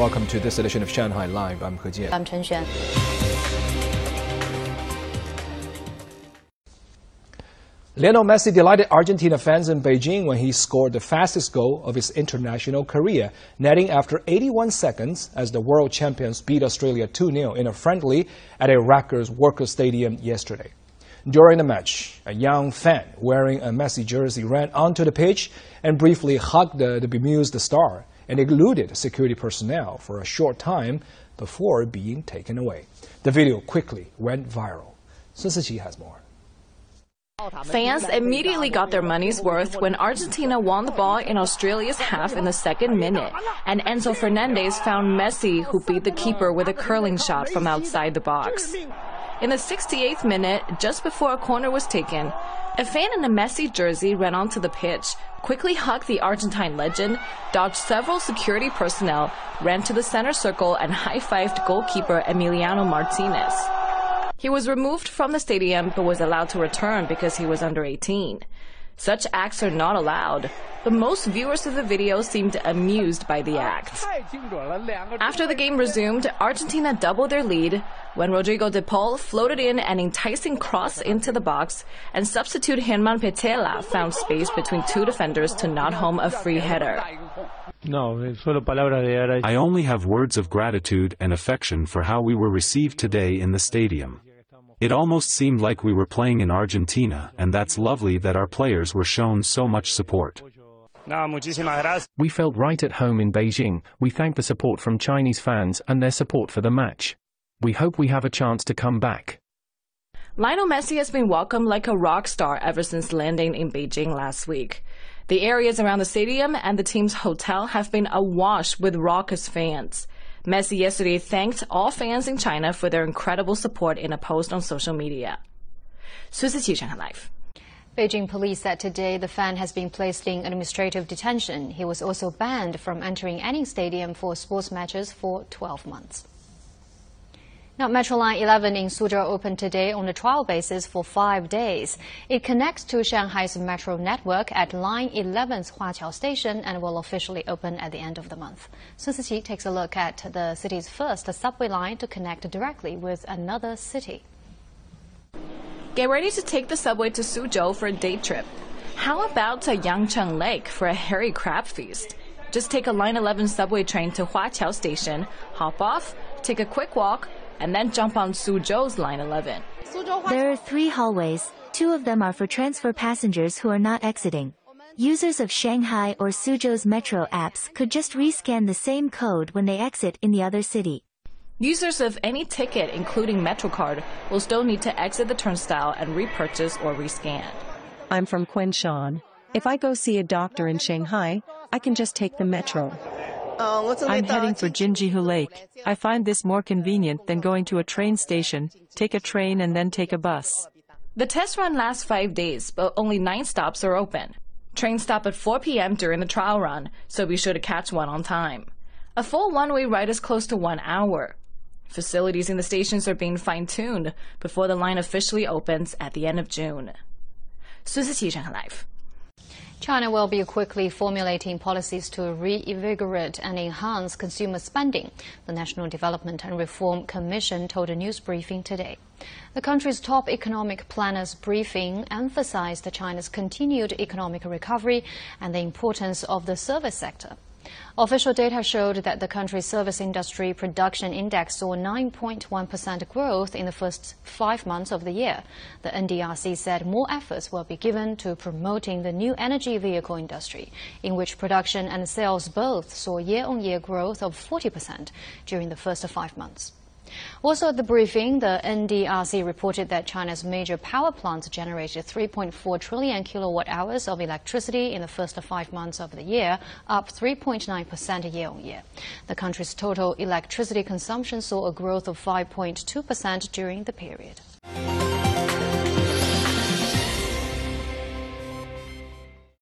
Welcome to this edition of Shanghai Live. I'm He Jian. I'm Chen Xuan. Lionel Messi delighted Argentina fans in Beijing when he scored the fastest goal of his international career, netting after 81 seconds as the world champions beat Australia 2-0 in a friendly at a raucous Worker Stadium yesterday. During the match, a young fan wearing a Messi jersey ran onto the pitch and briefly hugged the, the bemused star and eluded security personnel for a short time before being taken away. The video quickly went viral. Sun Siqi has more. Fans immediately got their money's worth when Argentina won the ball in Australia's half in the second minute, and Enzo Fernandez found Messi, who beat the keeper with a curling shot from outside the box. In the 68th minute, just before a corner was taken, a fan in a Messi jersey ran onto the pitch, quickly hugged the Argentine legend, dodged several security personnel, ran to the center circle, and high-fived goalkeeper Emiliano Martinez. He was removed from the stadium but was allowed to return because he was under 18. Such acts are not allowed, but most viewers of the video seemed amused by the act. After the game resumed, Argentina doubled their lead when Rodrigo de Paul floated in an enticing cross into the box and substitute Germán Pezzella found space between two defenders to nod home a free header. I only have words of gratitude and affection for how we were received today in the stadium. It almost seemed like we were playing in Argentina and that's lovely that our players were shown so much support. We felt right at home in Beijing. We thank the support from Chinese fans and their support for the match. We hope we have a chance to come back. Lionel Messi has been welcomed like a rock star ever since landing in Beijing last week. The areas around the stadium and the team's hotel have been awash with raucous fans. Messi yesterday thanked all fans in China for their incredible support in a post on social media. Shanghai Live. Beijing police said today the fan has been placed in administrative detention. He was also banned from entering any stadium for sports matches for 12 months. Now, Metro Line 11 in Suzhou opened today on a trial basis for five days. It connects to Shanghai's metro network at Line 11's Huaqiao station and will officially open at the end of the month. Sun Siqi takes a look at the city's first subway line to connect directly with another city. Get ready to take the subway to Suzhou for a day trip. How about to Yangcheng Lake for a hairy crab feast? Just take a Line 11 subway train to Huaqiao station, hop off, take a quick walk, and then jump on Suzhou's Line 11. There are three hallways, two of them are for transfer passengers who are not exiting. Users of Shanghai or Suzhou's metro apps could just rescan the same code when they exit in the other city. Users of any ticket, including MetroCard, will still need to exit the turnstile and repurchase or rescan. I'm from Kunshan. If I go see a doctor in Shanghai, I can just take the metro. I'm heading for Jinjihu Lake. I find this more convenient than going to a train station, take a train and then take a bus. The test run lasts five days, but only nine stops are open. Trains stop at 4 p.m. during the trial run, so be sure to catch one on time. A full one-way ride is close to one hour. Facilities in the stations are being fine-tuned before the line officially opens at the end of June. 孙思琪上海 Live。China will be quickly formulating policies to reinvigorate and enhance consumer spending, the National Development and Reform Commission told a news briefing today. The country's top economic planners briefing emphasized China's continued economic recovery and the importance of the service sector. Official data showed that the country's service industry production index saw 9.1% growth in the first five months of the year. The NDRC said more efforts will be given to promoting the new energy vehicle industry, in which production and sales both saw year-on-year growth of 40% during the first five months. Also at the briefing, the NDRC reported that China's major power plants generated 3.4 trillion kilowatt hours of electricity in the first five months of the year, up 3.9% year on year. The country's total electricity consumption saw a growth of 5.2% during the period.